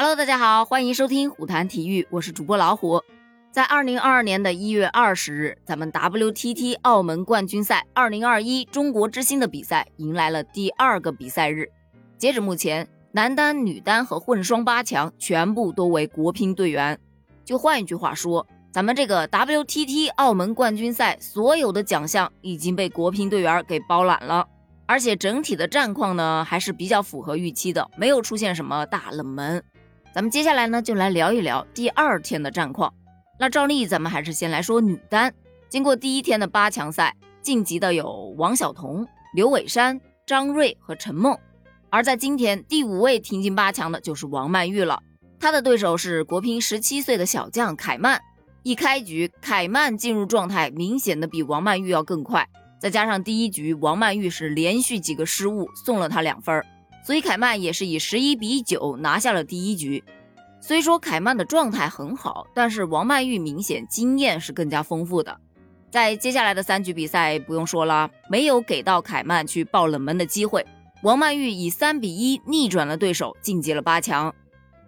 Hello，大家好，欢迎收听虎谈体育，我是主播老虎。在二零二二年的一月二十日，咱们 WTT 澳门冠军赛二零二一中国之星的比赛迎来了第二个比赛日。截止目前，男单、女单和混双八强全部都为国乒队员。就换一句话说，咱们这个 WTT 澳门冠军赛所有的奖项已经被国乒队员给包揽了。而且整体的战况呢，还是比较符合预期的，没有出现什么大冷门。咱们接下来呢，就来聊一聊第二天的战况。那照例，咱们还是先来说女单。经过第一天的八强赛，晋级的有王晓彤、刘伟珊、张睿和陈梦。而在今天第五位挺进八强的就是王曼玉了，她的对手是国乒十七岁的小将凯曼。一开局，凯曼进入状态明显的比王曼玉要更快，再加上第一局王曼玉是连续几个失误送了她两分儿。所以凯曼也是以十一比九拿下了第一局。虽说凯曼的状态很好，但是王曼玉明显经验是更加丰富的。在接下来的三局比赛，不用说了，没有给到凯曼去爆冷门的机会。王曼玉以三比一逆转了对手，晋级了八强。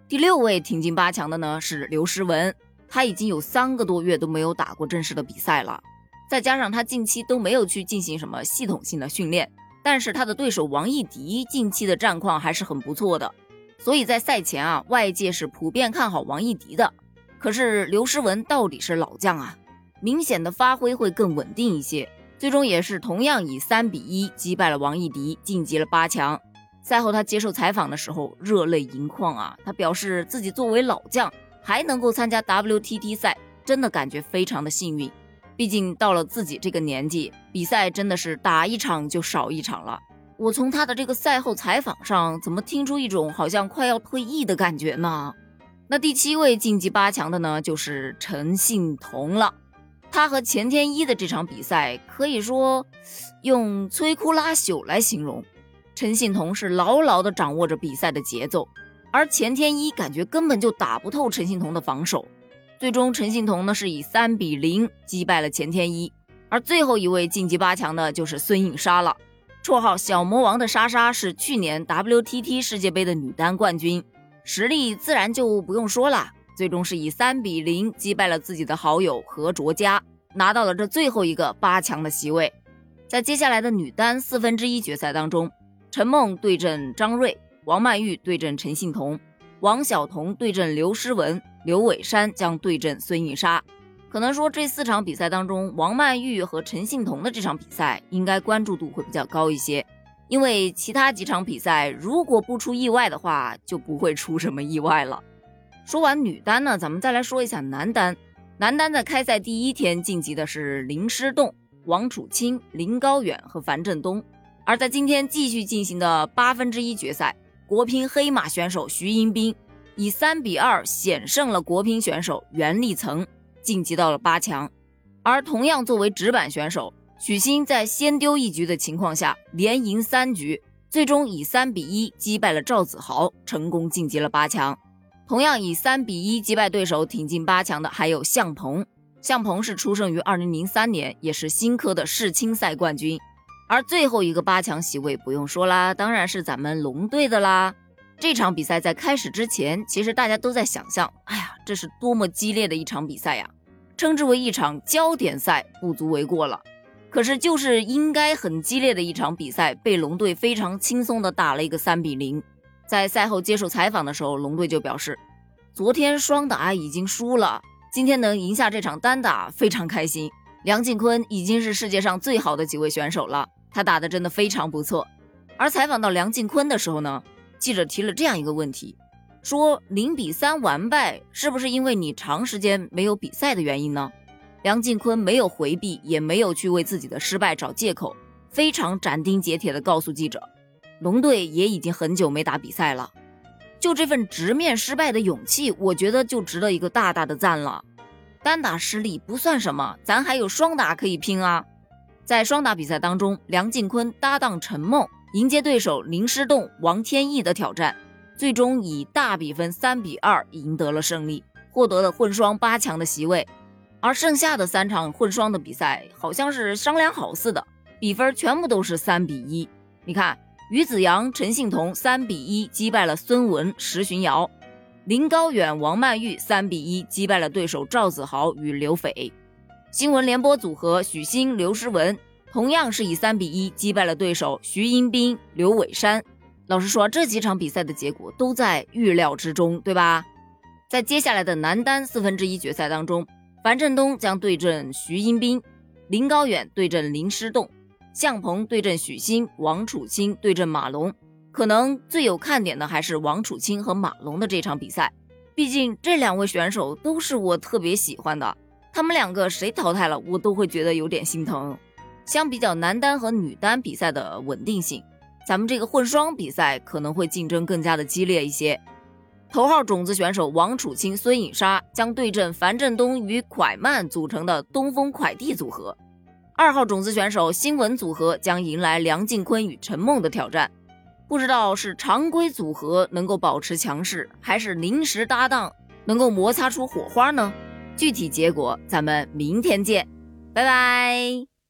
第六位挺进八强的呢是刘诗雯，她已经有三个多月都没有打过正式的比赛了，再加上她近期都没有去进行什么系统性的训练。但是他的对手王艺迪近期的战况还是很不错的，所以在赛前啊，外界是普遍看好王艺迪的。可是刘诗雯到底是老将啊，明显的发挥会更稳定一些，最终也是同样以三比一击败了王艺迪，晋级了八强。赛后他接受采访的时候热泪盈眶啊，他表示自己作为老将还能够参加 WTT 赛，真的感觉非常的幸运。毕竟到了自己这个年纪，比赛真的是打一场就少一场了。我从他的这个赛后采访上，怎么听出一种好像快要退役的感觉呢？那第七位晋级八强的呢，就是陈幸同了。他和钱天一的这场比赛，可以说用摧枯拉朽来形容。陈幸同是牢牢地掌握着比赛的节奏，而钱天一感觉根本就打不透陈幸同的防守。最终，陈幸同呢是以三比零击败了钱天一，而最后一位晋级八强的就是孙颖莎了。绰号小魔王的莎莎是去年 WTT 世界杯的女单冠军，实力自然就不用说了。最终是以三比零击败了自己的好友何卓佳，拿到了这最后一个八强的席位。在接下来的女单四分之一决赛当中，陈梦对阵张睿，王曼玉对阵陈幸同。王晓彤对阵刘诗雯，刘伟山将对阵孙颖莎。可能说这四场比赛当中，王曼玉和陈幸同的这场比赛应该关注度会比较高一些，因为其他几场比赛如果不出意外的话，就不会出什么意外了。说完女单呢，咱们再来说一下男单。男单在开赛第一天晋级的是林诗栋、王楚钦、林高远和樊振东，而在今天继续进行的八分之一决赛。国乒黑马选手徐英斌以三比二险胜了国乒选手袁立岑，晋级到了八强。而同样作为直板选手，许昕在先丢一局的情况下，连赢三局，最终以三比一击败了赵子豪，成功晋级了八强。同样以三比一击败对手挺进八强的还有向鹏。向鹏是出生于二零零三年，也是新科的世青赛冠军。而最后一个八强席位不用说啦，当然是咱们龙队的啦。这场比赛在开始之前，其实大家都在想象，哎呀，这是多么激烈的一场比赛呀，称之为一场焦点赛不足为过了。可是就是应该很激烈的一场比赛，被龙队非常轻松的打了一个三比零。在赛后接受采访的时候，龙队就表示，昨天双打已经输了，今天能赢下这场单打非常开心。梁靖昆已经是世界上最好的几位选手了。他打的真的非常不错，而采访到梁靖昆的时候呢，记者提了这样一个问题，说零比三完败是不是因为你长时间没有比赛的原因呢？梁靖昆没有回避，也没有去为自己的失败找借口，非常斩钉截铁地告诉记者，龙队也已经很久没打比赛了，就这份直面失败的勇气，我觉得就值得一个大大的赞了。单打失利不算什么，咱还有双打可以拼啊。在双打比赛当中，梁靖昆搭档陈梦迎接对手林诗栋、王天翼的挑战，最终以大比分三比二赢得了胜利，获得了混双八强的席位。而剩下的三场混双的比赛好像是商量好似的，比分全部都是三比一。你看，于子洋、陈幸同三比一击败了孙文、石巡瑶，林高远、王曼玉三比一击败了对手赵子豪与刘斐。新闻联播组合许昕、刘诗雯同样是以三比一击败了对手徐英斌、刘伟山。老实说，这几场比赛的结果都在预料之中，对吧？在接下来的男单四分之一决赛当中，樊振东将对阵徐英斌，林高远对阵林诗栋，向鹏对阵许昕，王楚钦对阵马龙。可能最有看点的还是王楚钦和马龙的这场比赛，毕竟这两位选手都是我特别喜欢的。他们两个谁淘汰了，我都会觉得有点心疼。相比较男单和女单比赛的稳定性，咱们这个混双比赛可能会竞争更加的激烈一些。头号种子选手王楚钦、孙颖莎将对阵樊振东与蒯曼组成的东风蒯地组合，二号种子选手新文组合将迎来梁靖昆与陈梦的挑战。不知道是常规组合能够保持强势，还是临时搭档能够摩擦出火花呢？具体结果咱们明天见，拜拜。